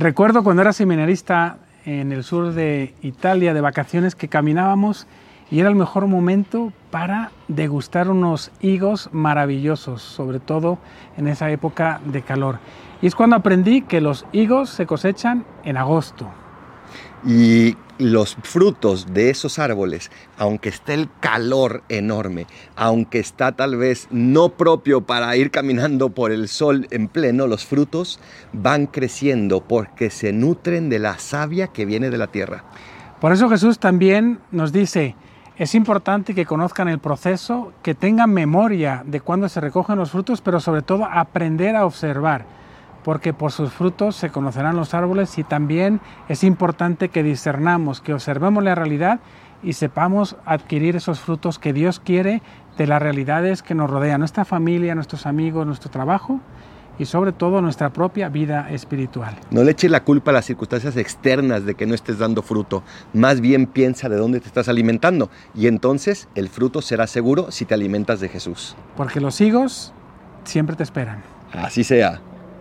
Recuerdo cuando era seminarista en el sur de Italia de vacaciones que caminábamos y era el mejor momento para degustar unos higos maravillosos, sobre todo en esa época de calor. Y es cuando aprendí que los higos se cosechan en agosto. Y los frutos de esos árboles, aunque esté el calor enorme, aunque está tal vez no propio para ir caminando por el sol en pleno, los frutos van creciendo porque se nutren de la savia que viene de la tierra. Por eso Jesús también nos dice, es importante que conozcan el proceso, que tengan memoria de cuándo se recogen los frutos, pero sobre todo aprender a observar porque por sus frutos se conocerán los árboles y también es importante que discernamos, que observemos la realidad y sepamos adquirir esos frutos que Dios quiere de las realidades que nos rodean, nuestra familia, nuestros amigos, nuestro trabajo y sobre todo nuestra propia vida espiritual. No le eches la culpa a las circunstancias externas de que no estés dando fruto, más bien piensa de dónde te estás alimentando y entonces el fruto será seguro si te alimentas de Jesús. Porque los higos siempre te esperan. Así sea.